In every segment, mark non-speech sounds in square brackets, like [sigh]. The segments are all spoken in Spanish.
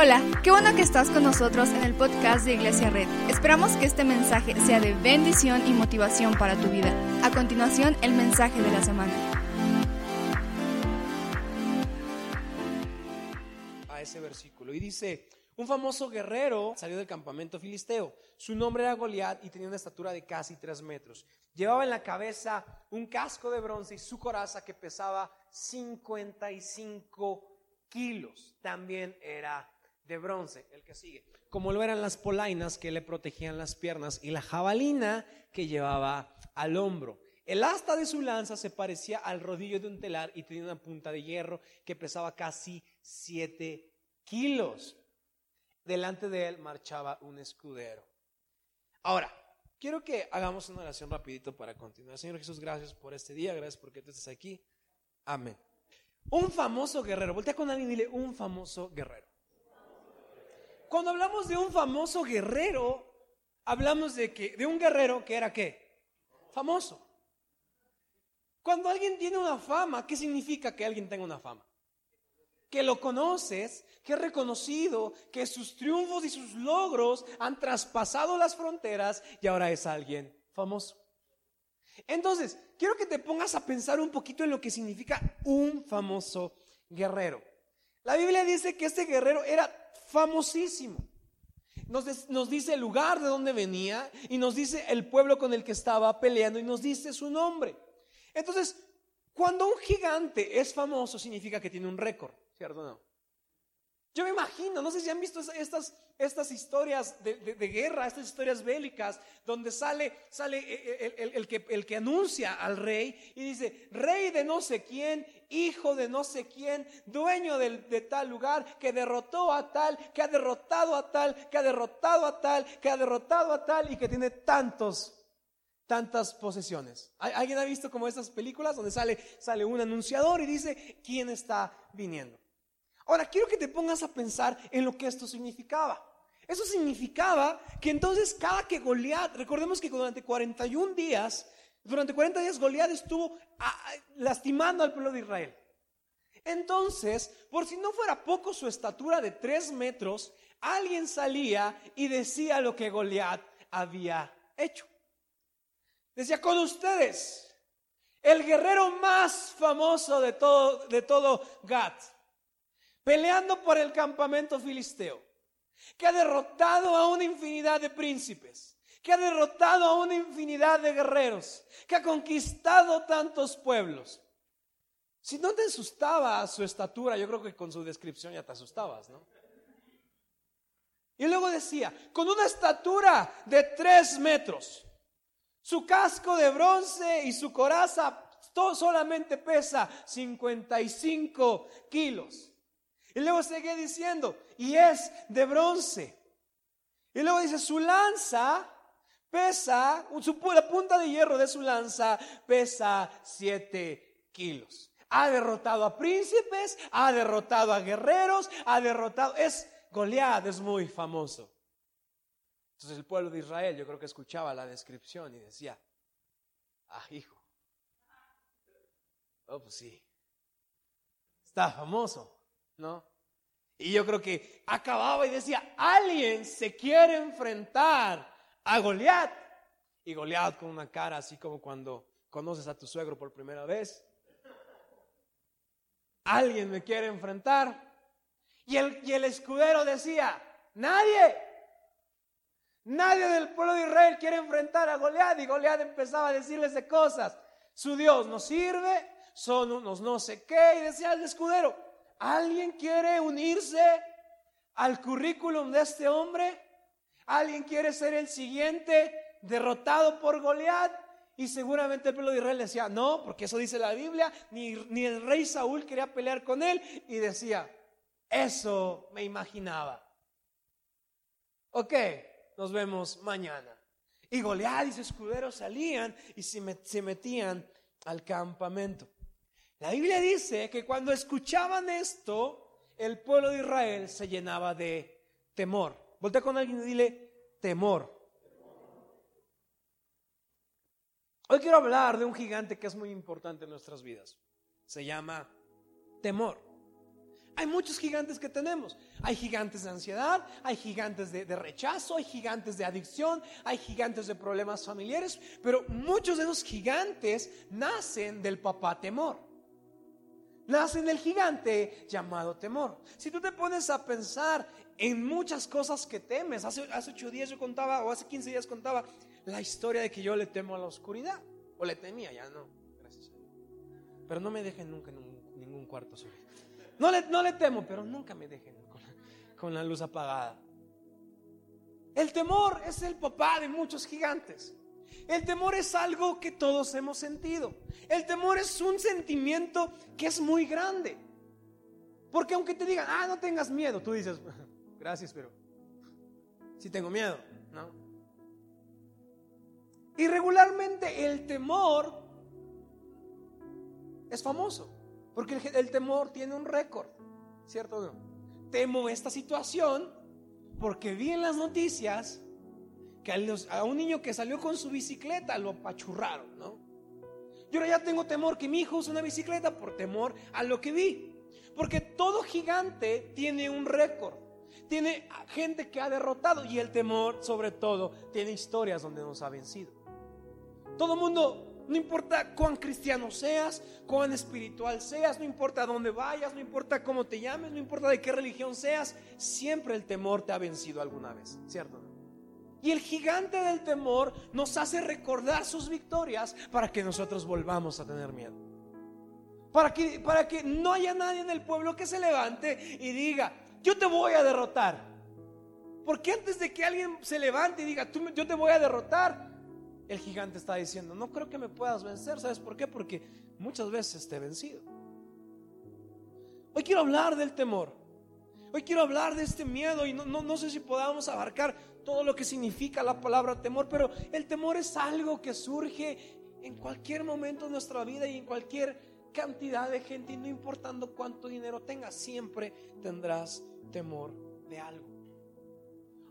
Hola, qué bueno que estás con nosotros en el podcast de Iglesia Red. Esperamos que este mensaje sea de bendición y motivación para tu vida. A continuación, el mensaje de la semana. A ese versículo y dice, un famoso guerrero salió del campamento filisteo. Su nombre era Goliat y tenía una estatura de casi tres metros. Llevaba en la cabeza un casco de bronce y su coraza que pesaba 55 kilos. También era de bronce, el que sigue. Como lo eran las polainas que le protegían las piernas y la jabalina que llevaba al hombro. El asta de su lanza se parecía al rodillo de un telar y tenía una punta de hierro que pesaba casi 7 kilos. Delante de él marchaba un escudero. Ahora, quiero que hagamos una oración rapidito para continuar. Señor Jesús, gracias por este día, gracias porque tú estás aquí. Amén. Un famoso guerrero, voltea con alguien y dile, un famoso guerrero. Cuando hablamos de un famoso guerrero, hablamos de que de un guerrero que era qué? Famoso. Cuando alguien tiene una fama, ¿qué significa que alguien tenga una fama? Que lo conoces, que es reconocido, que sus triunfos y sus logros han traspasado las fronteras y ahora es alguien famoso. Entonces, quiero que te pongas a pensar un poquito en lo que significa un famoso guerrero. La Biblia dice que este guerrero era famosísimo. Nos, nos, dice el lugar de donde venía y nos dice el pueblo con el que estaba peleando y nos dice su nombre. Entonces, cuando un gigante es famoso, significa que tiene un récord, ¿cierto o no? Yo me imagino, no sé si han visto estas, estas historias de, guerra, estas historias bélicas, donde sale, sale el, que, el que anuncia al rey y dice, rey de no sé quién, hijo de no sé quién, dueño de, de tal lugar, que derrotó a tal, que ha derrotado a tal, que ha derrotado a tal, que ha derrotado a tal y que tiene tantos tantas posesiones. ¿Alguien ha visto como estas películas donde sale, sale un anunciador y dice quién está viniendo? Ahora, quiero que te pongas a pensar en lo que esto significaba. Eso significaba que entonces cada que Goliat, recordemos que durante 41 días, durante 40 días Goliat estuvo ah, lastimando al pueblo de Israel. Entonces, por si no fuera poco su estatura de 3 metros, alguien salía y decía lo que Goliat había hecho. Decía, con ustedes, el guerrero más famoso de todo, de todo Gat peleando por el campamento filisteo, que ha derrotado a una infinidad de príncipes, que ha derrotado a una infinidad de guerreros, que ha conquistado tantos pueblos. Si no te asustaba su estatura, yo creo que con su descripción ya te asustabas, ¿no? Y luego decía, con una estatura de tres metros, su casco de bronce y su coraza todo solamente pesa 55 kilos. Y luego sigue diciendo, y es de bronce. Y luego dice, su lanza pesa, su, la punta de hierro de su lanza pesa siete kilos. Ha derrotado a príncipes, ha derrotado a guerreros, ha derrotado, es Goliat, es muy famoso. Entonces el pueblo de Israel, yo creo que escuchaba la descripción y decía, ah, hijo, oh, pues sí, está famoso. ¿no? Y yo creo que acababa y decía, alguien se quiere enfrentar a Goliat. Y Goliat con una cara así como cuando conoces a tu suegro por primera vez. Alguien me quiere enfrentar. Y el, y el escudero decía, nadie. Nadie del pueblo de Israel quiere enfrentar a Goliat. Y Goliat empezaba a decirles de cosas. Su Dios no sirve, son unos no sé qué. Y decía el escudero, ¿Alguien quiere unirse al currículum de este hombre? ¿Alguien quiere ser el siguiente derrotado por Goliat? Y seguramente el pueblo de Israel decía, no, porque eso dice la Biblia, ni, ni el rey Saúl quería pelear con él. Y decía, eso me imaginaba. Ok, nos vemos mañana. Y Goliat y su escudero salían y se metían al campamento. La Biblia dice que cuando escuchaban esto, el pueblo de Israel se llenaba de temor. Voltea con alguien y dile temor. Hoy quiero hablar de un gigante que es muy importante en nuestras vidas. Se llama temor. Hay muchos gigantes que tenemos. Hay gigantes de ansiedad, hay gigantes de, de, rechazo, hay gigantes de adicción, hay gigantes de problemas familiares, pero muchos de esos gigantes nacen del papá temor. Nacen del gigante llamado temor. Si tú te pones a pensar en muchas cosas que temes, hace, hace ocho días yo contaba, o hace 15 días contaba, la historia de que yo le temo a la oscuridad, o le temía, ya no, gracias. Pero no me dejen nunca en ningún cuarto solo. No le, no le temo, pero nunca me dejen con la, con la luz apagada. El temor es el papá de muchos gigantes. El temor es algo que todos hemos sentido. El temor es un sentimiento que es muy grande. Porque aunque te digan, ah, no tengas miedo, tú dices, [laughs] gracias, pero si tengo miedo, ¿no? Y regularmente el temor es famoso. Porque el, temor tiene un récord, ¿cierto? Temo esta situación porque vi en las noticias que a, un niño que salió con su bicicleta lo apachurraron, ¿no? Yo ahora ya tengo temor que mi hijo use una bicicleta por temor a lo que vi. Porque todo gigante tiene un récord. Tiene gente que ha derrotado y el temor, sobre todo, tiene historias donde nos ha vencido. Todo mundo no importa cuán cristiano seas, cuán espiritual seas, no importa dónde vayas, no importa cómo te llames, no importa de qué religión seas, siempre el temor te ha vencido alguna vez, ¿cierto? Y el gigante del temor nos hace recordar sus victorias para que nosotros volvamos a tener miedo. Para que, para que no haya nadie en el pueblo que se levante y diga, yo te voy a derrotar. Porque antes de que alguien se levante y diga, yo te voy a derrotar, el gigante está diciendo, no creo que me puedas vencer. ¿Sabes por qué? Porque muchas veces te he vencido. Hoy quiero hablar del temor. Hoy quiero hablar de este miedo y no, no, sé si podamos abarcar todo lo que significa la palabra temor, pero el temor es algo que surge en cualquier momento de nuestra vida y en cualquier cantidad de gente y no importando cuánto dinero tengas, siempre tendrás temor de algo.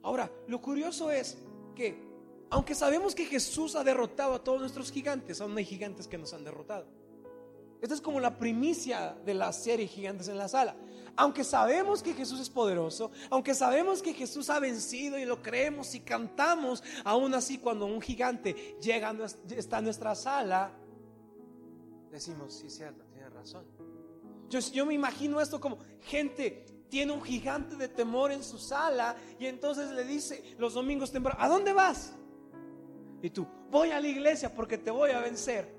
Ahora, lo curioso es que aunque sabemos que Jesús ha derrotado a todos nuestros gigantes, aún hay gigantes que nos han derrotado. Esta es como la primicia de la serie Gigantes en la Sala. Aunque sabemos que Jesús es poderoso, aunque sabemos que Jesús ha vencido y lo creemos y cantamos, aún así cuando un gigante llega está en nuestra sala, decimos, sí, cierto, tiene razón. Yo, yo me imagino esto como gente tiene un gigante de temor en su sala y entonces le dice los domingos temprano, ¿a dónde vas? Y tú, voy a la iglesia porque te voy a vencer.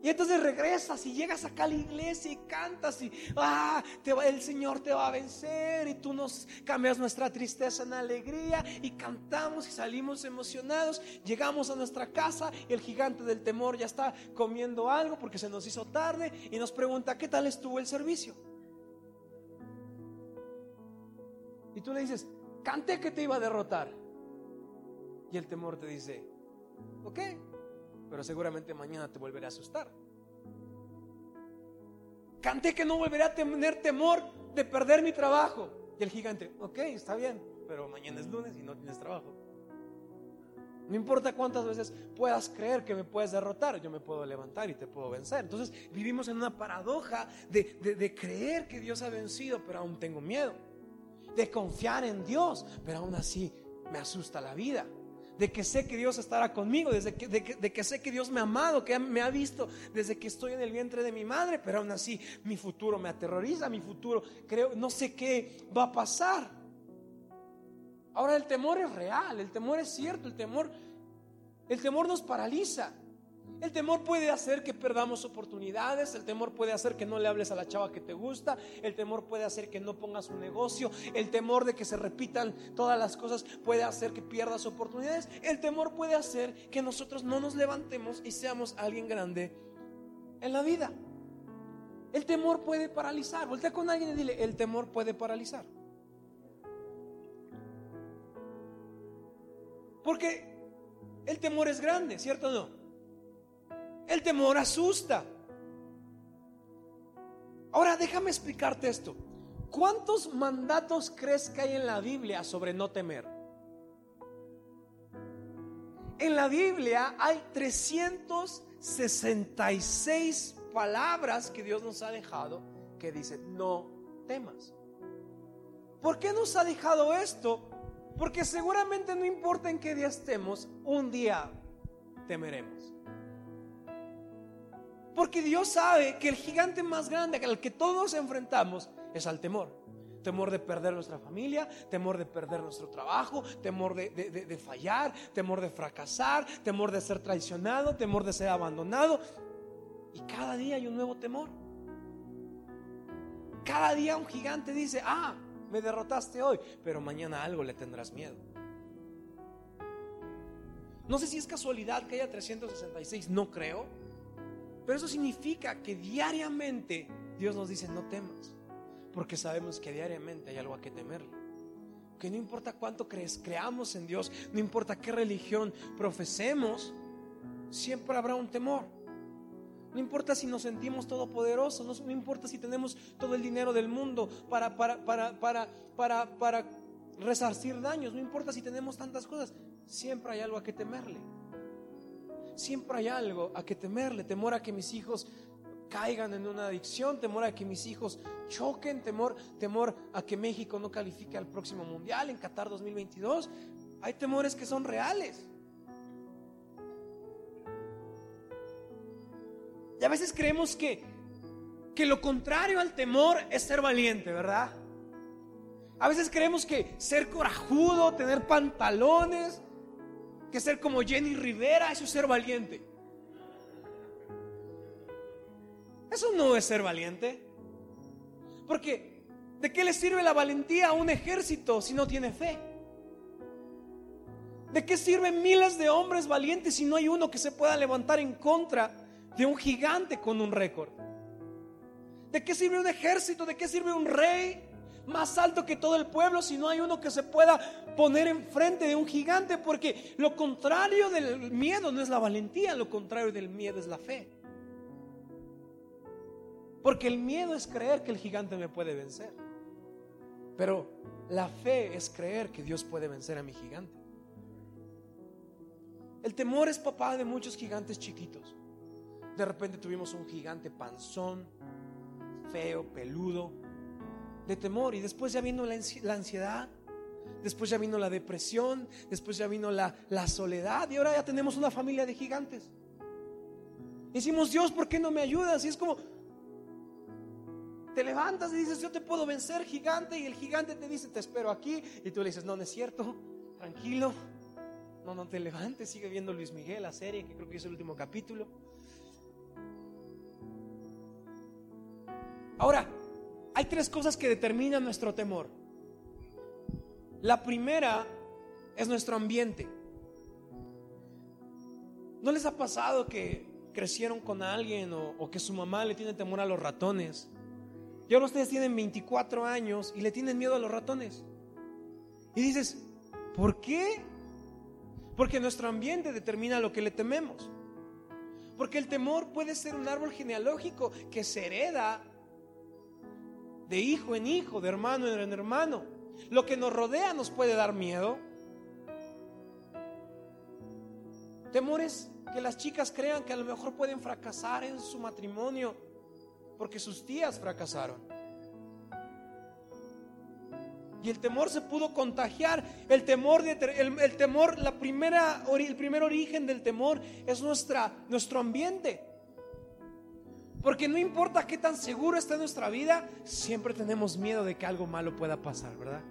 Y entonces regresas y llegas acá a la iglesia y cantas y ah, te va, el Señor te va a vencer y tú nos cambias nuestra tristeza en alegría y cantamos y salimos emocionados. Llegamos a nuestra casa y el gigante del temor ya está comiendo algo porque se nos hizo tarde y nos pregunta, ¿qué tal estuvo el servicio? Y tú le dices, canté que te iba a derrotar. Y el temor te dice, Ok, pero seguramente mañana te volveré a asustar. Canté que no volveré a tener temor de perder mi trabajo. Y el gigante, ok, está bien, pero mañana es lunes y no tienes trabajo. No importa cuántas veces puedas creer que me puedes derrotar, yo me puedo levantar y te puedo vencer. Entonces vivimos en una paradoja de, de, creer que Dios ha vencido, pero aún tengo miedo. De confiar en Dios, pero aún así me asusta la vida de que sé que Dios estará conmigo, desde que, de, que, sé que Dios me ha amado, que me ha visto desde que estoy en el vientre de mi madre, pero aún así mi futuro me aterroriza, mi futuro creo, no sé qué va a pasar. Ahora el temor es real, el temor es cierto, el temor, el temor nos paraliza. El temor puede hacer que perdamos oportunidades, el temor puede hacer que no le hables a la chava que te gusta, el temor puede hacer que no pongas un negocio, el temor de que se repitan todas las cosas puede hacer que pierdas oportunidades, el temor puede hacer que nosotros no nos levantemos y seamos alguien grande en la vida. El temor puede paralizar. Voltea con alguien y dile, el temor puede paralizar. Porque el temor es grande, ¿cierto o no? El temor asusta. Ahora déjame explicarte esto. ¿Cuántos mandatos crees que hay en la Biblia sobre no temer? En la Biblia hay 366 palabras que Dios nos ha dejado que dicen no temas. ¿Por qué nos ha dejado esto? Porque seguramente no importa en qué día estemos, un día temeremos. Porque Dios sabe que el gigante más grande al que todos enfrentamos es al temor. Temor de perder nuestra familia, temor de perder nuestro trabajo, temor de, fallar, temor de fracasar, temor de ser traicionado, temor de ser abandonado. Y cada día hay un nuevo temor. Cada día un gigante dice, ah, me derrotaste hoy, pero mañana algo le tendrás miedo. No sé si es casualidad que haya 366, no creo, pero eso significa que diariamente Dios nos dice, no temas, porque sabemos que diariamente hay algo a que temerle. Que no importa cuánto crees, creamos en Dios, no importa qué religión profesemos, siempre habrá un temor. No importa si nos sentimos todopoderosos, no, no importa si tenemos todo el dinero del mundo para, para, para, para, para, para resarcir daños, no importa si tenemos tantas cosas, siempre hay algo a que temerle. Siempre hay algo a que temerle, temor a que mis hijos caigan en una adicción, temor a que mis hijos choquen, temor, temor a que México no califique al próximo mundial en Qatar 2022. Hay temores que son reales. Y a veces creemos que, que lo contrario al temor es ser valiente, ¿verdad? A veces creemos que ser corajudo, tener pantalones, que ser como Jenny Rivera, eso es ser valiente. Eso no es ser valiente. Porque, ¿de qué le sirve la valentía a un ejército si no tiene fe? ¿De qué sirven miles de hombres valientes si no hay uno que se pueda levantar en contra de un gigante con un récord. ¿De qué sirve un ejército? ¿De qué sirve un rey más alto que todo el pueblo si no hay uno que se pueda poner enfrente de un gigante? Porque lo contrario del miedo no es la valentía, lo contrario del miedo es la fe. Porque el miedo es creer que el gigante me puede vencer. Pero la fe es creer que Dios puede vencer a mi gigante. El temor es papá de muchos gigantes chiquitos. De repente tuvimos un gigante panzón, feo, peludo, de temor. Y después ya vino la ansiedad, después ya vino la depresión, después ya vino la, la soledad. Y ahora ya tenemos una familia de gigantes. Decimos, Dios, ¿por qué no me ayudas? Y es como, te levantas y dices, yo te puedo vencer, gigante. Y el gigante te dice, te espero aquí. Y tú le dices, no, no es cierto, tranquilo. No, no te levantes, sigue viendo Luis Miguel, la serie, que creo que es el último capítulo. Ahora, hay tres cosas que determinan nuestro temor. La primera es nuestro ambiente. ¿No les ha pasado que crecieron con alguien o, que su mamá le tiene temor a los ratones? Y ahora ustedes tienen 24 años y le tienen miedo a los ratones. Y dices, ¿por qué? Porque nuestro ambiente determina lo que le tememos. Porque el temor puede ser un árbol genealógico que se hereda de hijo en hijo, de hermano en hermano. Lo que nos rodea nos puede dar miedo. Temores que las chicas crean que a lo mejor pueden fracasar en su matrimonio porque sus tías fracasaron. Y el temor se pudo contagiar. El temor, de, el, temor, la primera, el primer origen del temor es nuestra, nuestro ambiente. Porque no importa qué tan seguro esté nuestra vida, siempre tenemos miedo de que algo malo pueda pasar, ¿verdad?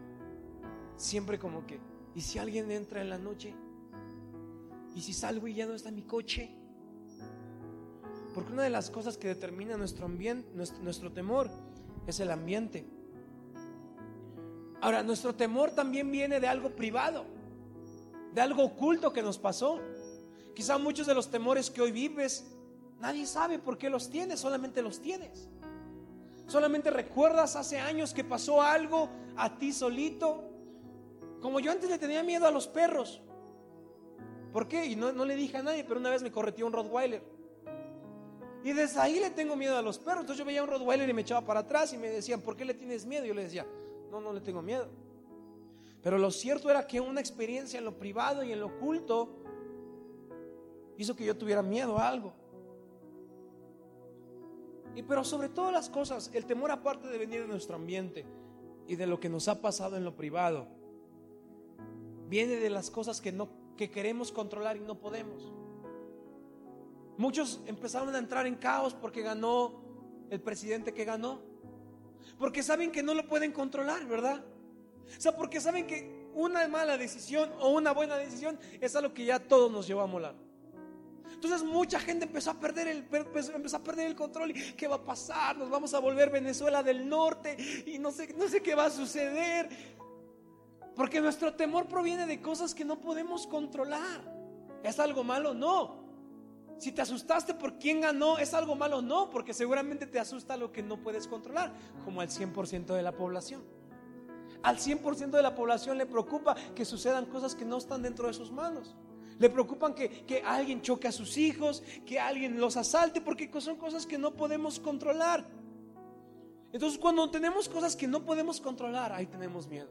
Siempre como que, ¿y si alguien entra en la noche? ¿Y si salgo y ya no está mi coche? Porque una de las cosas que determina nuestro ambiente, nuestro, nuestro temor, es el ambiente. Ahora, nuestro temor también viene de algo privado, de algo oculto que nos pasó. Quizá muchos de los temores que hoy vives Nadie sabe por qué los tienes, solamente los tienes. Solamente recuerdas hace años que pasó algo a ti solito. Como yo antes le tenía miedo a los perros. ¿Por qué? Y no, le dije a nadie, pero una vez me correteó un Rottweiler. Y desde ahí le tengo miedo a los perros. Entonces yo veía un Rottweiler y me echaba para atrás y me decían, ¿por qué le tienes miedo? Y yo le decía, no, no le tengo miedo. Pero lo cierto era que una experiencia en lo privado y en lo oculto hizo que yo tuviera miedo a algo. Y pero sobre todas las cosas, el temor aparte de venir de nuestro ambiente, y de lo que nos ha pasado en lo privado viene de las cosas que no que queremos controlar y no podemos. Muchos empezaron a entrar en caos porque ganó el presidente que ganó. Porque saben que no lo pueden controlar, ¿verdad? O sea, porque saben que una mala decisión o una buena decisión es algo que ya todos nos llevó a molar. Entonces mucha gente empezó a perder el, empezó a perder el control. ¿Y qué va a pasar? Nos vamos a volver Venezuela del norte y no sé, no sé qué va a suceder. Porque nuestro temor proviene de cosas que no podemos controlar. ¿Es algo malo? No. Si te asustaste por quién ganó, ¿es algo malo? No, porque seguramente te asusta lo que no puedes controlar, como al 100% de la población. Al 100% de la población le preocupa que sucedan cosas que no están dentro de sus manos. Le preocupan que, alguien choque a sus hijos, que alguien los asalte, porque son cosas que no podemos controlar. Entonces cuando tenemos cosas que no podemos controlar, ahí tenemos miedo,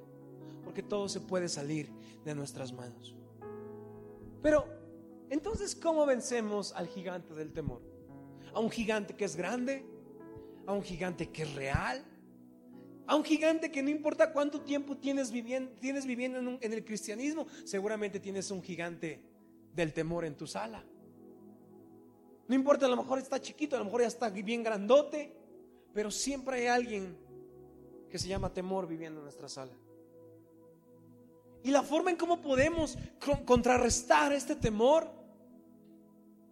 porque todo se puede salir de nuestras manos. Pero, entonces, ¿cómo vencemos al gigante del temor? A un gigante que es grande, a un gigante que es real, a un gigante que no importa cuánto tiempo tienes viviendo, tienes viviendo en, en el cristianismo, seguramente tienes un gigante del temor en tu sala. No importa, a lo mejor está chiquito, a lo mejor ya está bien grandote, pero siempre hay alguien que se llama temor viviendo en nuestra sala. Y la forma en cómo podemos contrarrestar este temor,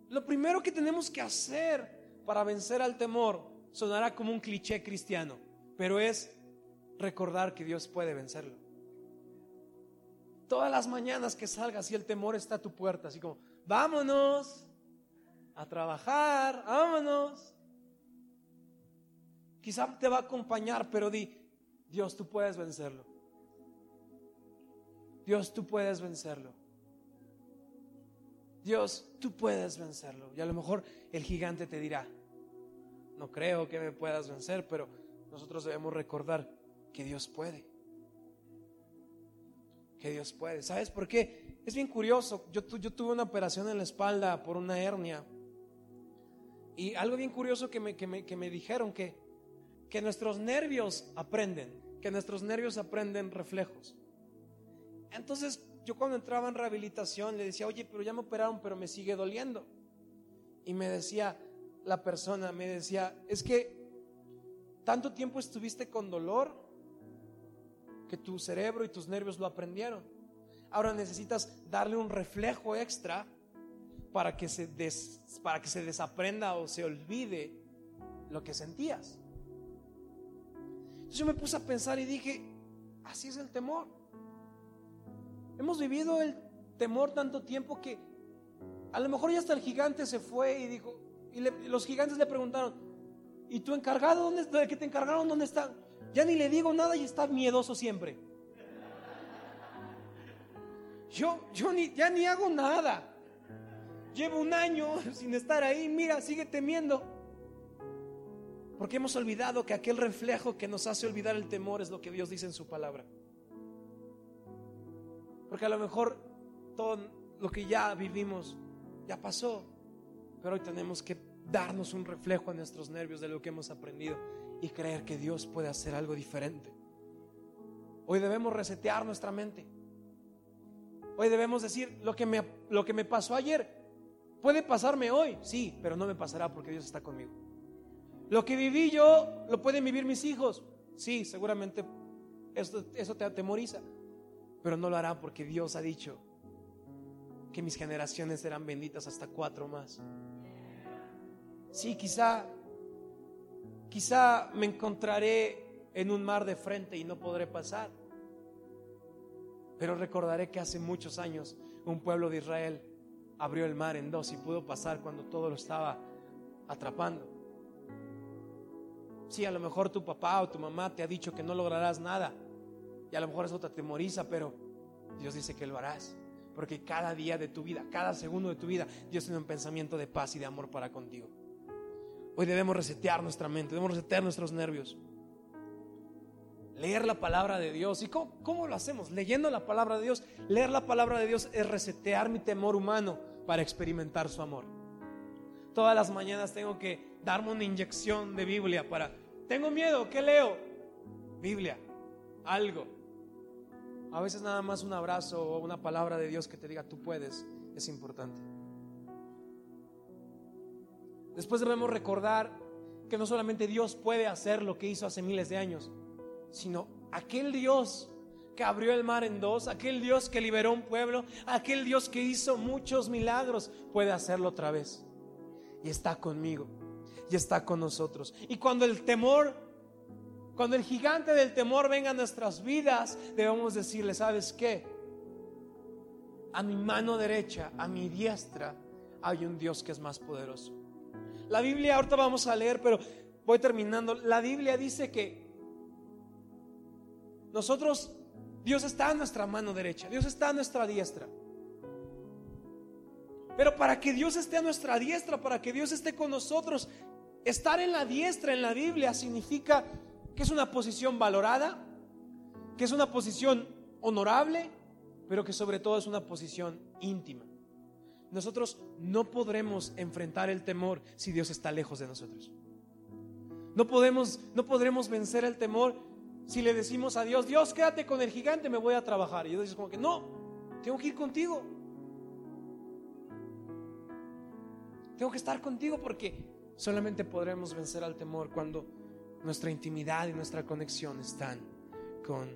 lo primero que tenemos que hacer para vencer al temor sonará como un cliché cristiano, pero es recordar que Dios puede vencerlo. Todas las mañanas que salgas y el temor está a tu puerta, así como, vámonos a trabajar, vámonos. Quizá te va a acompañar, pero di, Dios, tú puedes vencerlo. Dios, tú puedes vencerlo. Dios, tú puedes vencerlo. Y a lo mejor el gigante te dirá, no creo que me puedas vencer, pero nosotros debemos recordar que Dios puede que Dios puede. ¿Sabes por qué? Es bien curioso. Yo, tuve una operación en la espalda por una hernia. Y algo bien curioso que me, dijeron que nuestros nervios aprenden, que nuestros nervios aprenden reflejos. Entonces yo cuando entraba en rehabilitación le decía, oye, pero ya me operaron, pero me sigue doliendo. Y me decía la persona, me decía, es que tanto tiempo estuviste con dolor que tu cerebro y tus nervios lo aprendieron. Ahora necesitas darle un reflejo extra para que se, para que se desaprenda o se olvide lo que sentías. Entonces yo me puse a pensar y dije, así es el temor. Hemos vivido el temor tanto tiempo que a lo mejor ya hasta el gigante se fue y dijo, y los gigantes le preguntaron, ¿y tu encargado dónde está? ¿De que te encargaron dónde está? Ya ni le digo nada y está miedoso siempre. Yo, yo ni, ya ni hago nada. Llevo un año [laughs] sin estar ahí. Mira, sigue temiendo. Porque hemos olvidado que aquel reflejo que nos hace olvidar el temor es lo que Dios dice en su palabra. Porque a lo mejor todo lo que ya vivimos ya pasó. Pero hoy tenemos que darnos un reflejo a nuestros nervios de lo que hemos aprendido y creer que Dios puede hacer algo diferente. Hoy debemos resetear nuestra mente. Hoy debemos decir, lo que me, lo que me pasó ayer puede pasarme hoy, sí, pero no me pasará porque Dios está conmigo. Lo que viví yo, lo pueden vivir mis hijos, sí, seguramente eso, eso te atemoriza, pero no lo hará porque Dios ha dicho que mis generaciones serán benditas hasta cuatro más. Sí, quizá Quizá me encontraré en un mar de frente y no podré pasar. Pero recordaré que hace muchos años un pueblo de Israel abrió el mar en dos y pudo pasar cuando todo lo estaba atrapando. Sí, a lo mejor tu papá o tu mamá te ha dicho que no lograrás nada y a lo mejor eso te atemoriza, pero Dios dice que lo harás. Porque cada día de tu vida, cada segundo de tu vida, Dios tiene un pensamiento de paz y de amor para contigo. Hoy debemos resetear nuestra mente, debemos resetear nuestros nervios. Leer la palabra de Dios. ¿Y cómo, lo hacemos? Leyendo la palabra de Dios. Leer la palabra de Dios es resetear mi temor humano para experimentar su amor. Todas las mañanas tengo que darme una inyección de Biblia para... Tengo miedo, ¿qué leo? Biblia. algo. A veces nada más un abrazo o una palabra de Dios que te diga tú puedes es importante. Después debemos recordar que no solamente Dios puede hacer lo que hizo hace miles de años, sino aquel Dios que abrió el mar en dos, aquel Dios que liberó un pueblo, aquel Dios que hizo muchos milagros, puede hacerlo otra vez. Y está conmigo, y está con nosotros. Y cuando el temor, cuando el gigante del temor venga a nuestras vidas, debemos decirle, ¿sabes qué? A mi mano derecha, a mi diestra, hay un Dios que es más poderoso. La Biblia, ahorita vamos a leer, pero voy terminando. La Biblia dice que nosotros, Dios está a nuestra mano derecha, Dios está a nuestra diestra. Pero para que Dios esté a nuestra diestra, para que Dios esté con nosotros, estar en la diestra en la Biblia significa que es una posición valorada, que es una posición honorable, pero que sobre todo es una posición íntima. Nosotros no podremos enfrentar el temor si Dios está lejos de nosotros. No podemos, no podremos vencer el temor si le decimos a Dios, Dios, quédate con el gigante, me voy a trabajar. Y Dios dice como que, no, tengo que ir contigo. Tengo que estar contigo porque solamente podremos vencer al temor cuando nuestra intimidad y nuestra conexión están con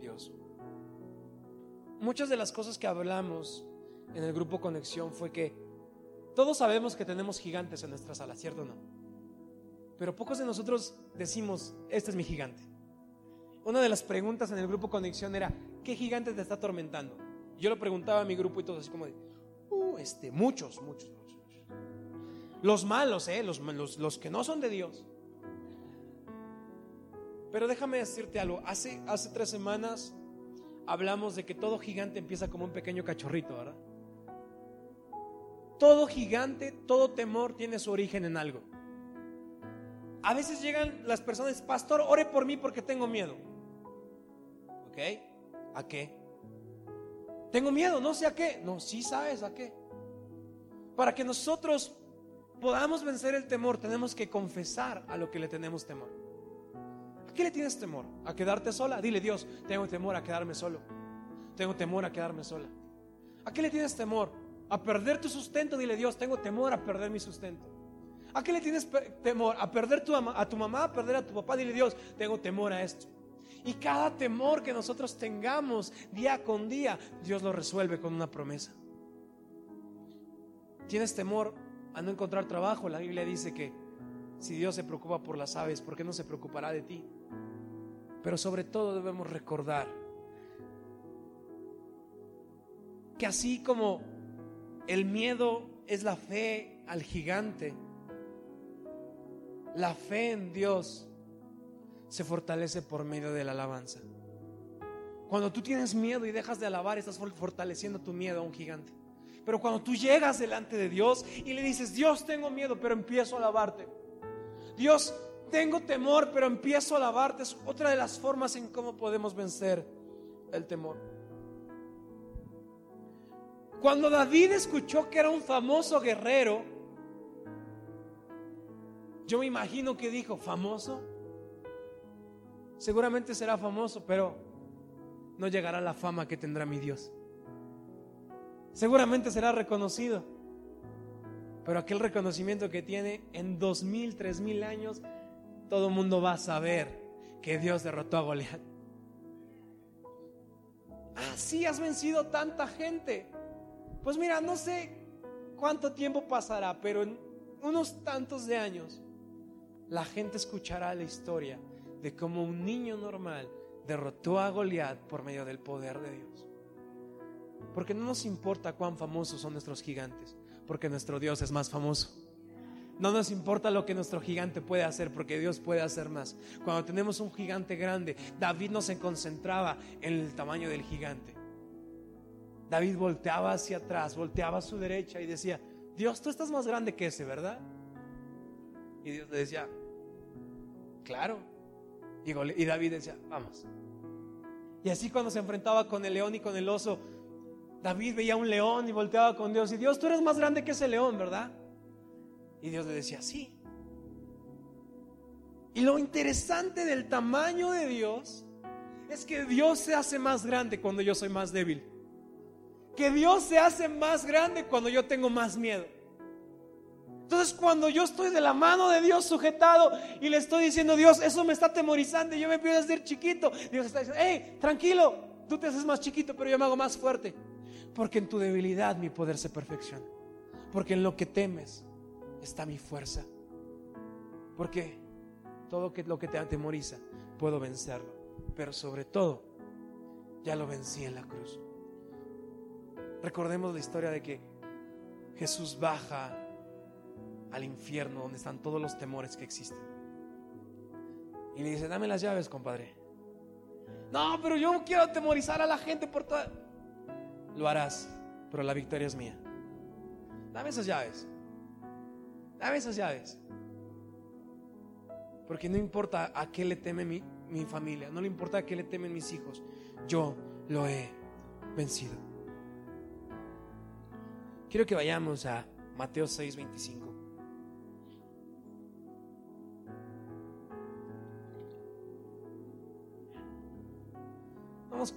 Dios. Muchas de las cosas que hablamos en el grupo Conexión fue que todos sabemos que tenemos gigantes en nuestra sala, ¿cierto o no? Pero pocos de nosotros decimos, este es mi gigante. Una de las preguntas en el grupo Conexión era, ¿qué gigante te está atormentando? Yo lo preguntaba a mi grupo y todos así como de, uh, este, muchos, muchos, muchos. Los malos, ¿eh? Los, los, los que no son de Dios. Pero déjame decirte algo, hace, hace tres semanas hablamos de que todo gigante empieza como un pequeño cachorrito, ¿verdad? Todo gigante, todo temor tiene su origen en algo. A veces llegan las personas, pastor, ore por mí porque tengo miedo. ¿Ok? ¿A qué? Tengo miedo, no sé a qué. No, sí sabes a qué. Para que nosotros podamos vencer el temor, tenemos que confesar a lo que le tenemos temor. ¿A qué le tienes temor? ¿A quedarte sola? Dile, Dios, tengo temor a quedarme solo. Tengo temor a quedarme sola. ¿A qué le tienes temor? A perder tu sustento, dile Dios, tengo temor a perder mi sustento. ¿A qué le tienes temor? A perder tu, a tu mamá, a perder a tu papá, dile Dios, tengo temor a esto. Y cada temor que nosotros tengamos día con día, Dios lo resuelve con una promesa. ¿Tienes temor a no encontrar trabajo? La Biblia dice que si Dios se preocupa por las aves, ¿por qué no se preocupará de ti? Pero sobre todo debemos recordar que así como el miedo es la fe al gigante. La fe en Dios se fortalece por medio de la alabanza. Cuando tú tienes miedo y dejas de alabar, estás fortaleciendo tu miedo a un gigante. Pero cuando tú llegas delante de Dios y le dices, Dios tengo miedo, pero empiezo a alabarte. Dios tengo temor, pero empiezo a alabarte. Es otra de las formas en cómo podemos vencer el temor. Cuando David escuchó que era un famoso guerrero, yo me imagino que dijo, famoso. Seguramente será famoso, pero no llegará la fama que tendrá mi Dios. Seguramente será reconocido, pero aquel reconocimiento que tiene en dos mil, tres mil años, todo el mundo va a saber que Dios derrotó a Goliat. Así has vencido tanta gente. Pues mira, no sé cuánto tiempo pasará, pero en unos tantos de años la gente escuchará la historia de cómo un niño normal derrotó a Goliat por medio del poder de Dios. Porque no nos importa cuán famosos son nuestros gigantes, porque nuestro Dios es más famoso. No nos importa lo que nuestro gigante puede hacer, porque Dios puede hacer más. Cuando tenemos un gigante grande, David no se concentraba en el tamaño del gigante. David volteaba hacia atrás, volteaba a su derecha y decía, Dios, tú estás más grande que ese, ¿verdad? Y Dios le decía, claro. Y, David decía, vamos. Y así cuando se enfrentaba con el león y con el oso, David veía un león y volteaba con Dios y Dios, tú eres más grande que ese león, ¿verdad? Y Dios le decía, sí. Y lo interesante del tamaño de Dios es que Dios se hace más grande cuando yo soy más débil. Que Dios se hace más grande cuando yo tengo más miedo. Entonces cuando yo estoy de la mano de Dios sujetado y le estoy diciendo, Dios, eso me está atemorizando y yo me empiezo a hacer chiquito, Dios está diciendo, hey, tranquilo, tú te haces más chiquito, pero yo me hago más fuerte. Porque en tu debilidad mi poder se perfecciona. Porque en lo que temes está mi fuerza. Porque todo lo que te atemoriza puedo vencerlo. Pero sobre todo, ya lo vencí en la cruz. Recordemos la historia de que Jesús baja al infierno donde están todos los temores que existen. Y le dice, dame las llaves, compadre. No, pero yo quiero atemorizar a la gente por todo. Lo harás, pero la victoria es mía. Dame esas llaves. Dame esas llaves. Porque no importa a qué le teme mi, mi familia, no le importa a qué le temen mis hijos, yo lo he vencido. Quiero que vayamos a Mateo 6:25.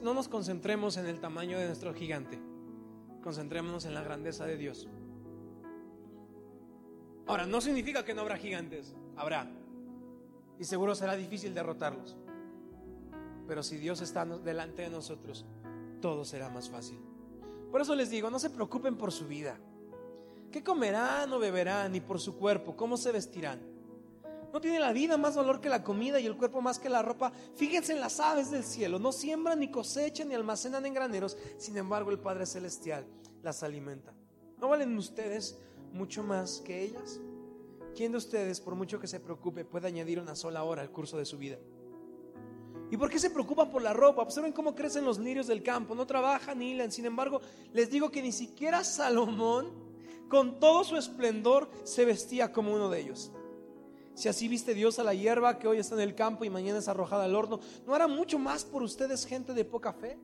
No nos, concentremos en el tamaño de nuestro gigante, concentrémonos en la grandeza de Dios. Ahora, no significa que no habrá gigantes, habrá. Y seguro será difícil derrotarlos. Pero si Dios está delante de nosotros, todo será más fácil. Por eso les digo, no se preocupen por su vida. ¿Qué comerán o beberán? Y por su cuerpo, ¿cómo se vestirán? ¿No tiene la vida más valor que la comida y el cuerpo más que la ropa? Fíjense en las aves del cielo. No siembran, ni cosechan, ni almacenan en graneros. Sin embargo, el Padre Celestial las alimenta. ¿No valen ustedes mucho más que ellas? ¿Quién de ustedes, por mucho que se preocupe, puede añadir una sola hora al curso de su vida? ¿Y por qué se preocupan por la ropa? Observen cómo crecen los lirios del campo. No trabajan ni hilan. Sin embargo, les digo que ni siquiera Salomón, con todo su esplendor, se vestía como uno de ellos. Si así viste Dios a la hierba que hoy está en el campo y mañana es arrojada al horno, ¿no hará mucho más por ustedes gente de poca fe?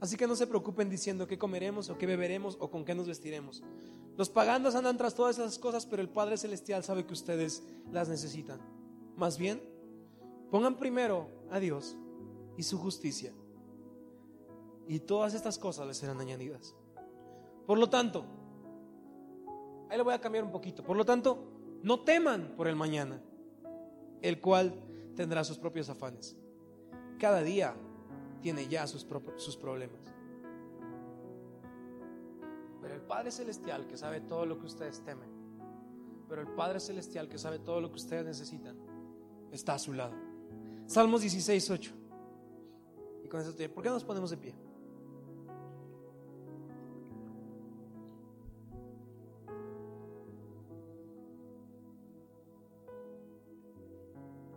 Así que no se preocupen diciendo qué comeremos o qué beberemos o con qué nos vestiremos. Los paganos andan tras todas esas cosas, pero el Padre Celestial sabe que ustedes las necesitan. Más bien, pongan primero a Dios y su justicia. Y todas estas cosas les serán añadidas. Por lo tanto, ahí le voy a cambiar un poquito. Por lo tanto, no teman por el mañana, el cual tendrá sus propios afanes. Cada día tiene ya sus, sus problemas. Pero el Padre Celestial que sabe todo lo que ustedes temen, pero el Padre Celestial que sabe todo lo que ustedes necesitan, está a su lado. Salmos 16, 8. Y con eso, ¿por qué nos ponemos de pie?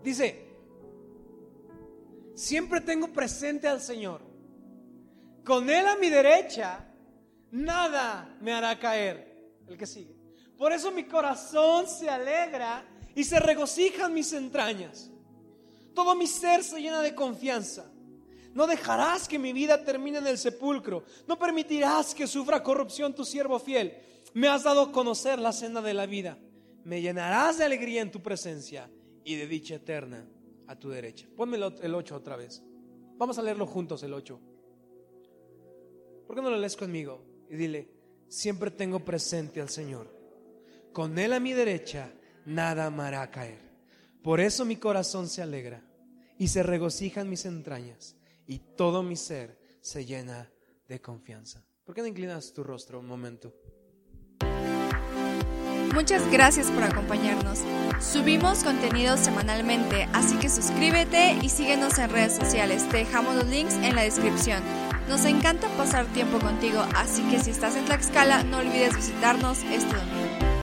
Dice, siempre tengo presente al Señor. Con Él a mi derecha, nada me hará caer. El que sigue. Por eso mi corazón se alegra y se regocijan mis entrañas. Todo mi ser se llena de confianza. No dejarás que mi vida termine en el sepulcro. No permitirás que sufra corrupción tu siervo fiel. Me has dado a conocer la senda de la vida. Me llenarás de alegría en tu presencia y de dicha eterna a tu derecha. Ponme el 8 otra vez. Vamos a leerlo juntos el 8. ¿Por qué no lo lees conmigo? Y dile, siempre tengo presente al Señor. Con Él a mi derecha, nada me hará caer. Por eso mi corazón se alegra y se regocijan mis entrañas y todo mi ser se llena de confianza. ¿Por qué no inclinas tu rostro un momento? Muchas gracias por acompañarnos. Subimos contenido semanalmente, así que suscríbete y síguenos en redes sociales. Te dejamos los links en la descripción. Nos encanta pasar tiempo contigo, así que si estás en Tlaxcala, no olvides visitarnos este domingo.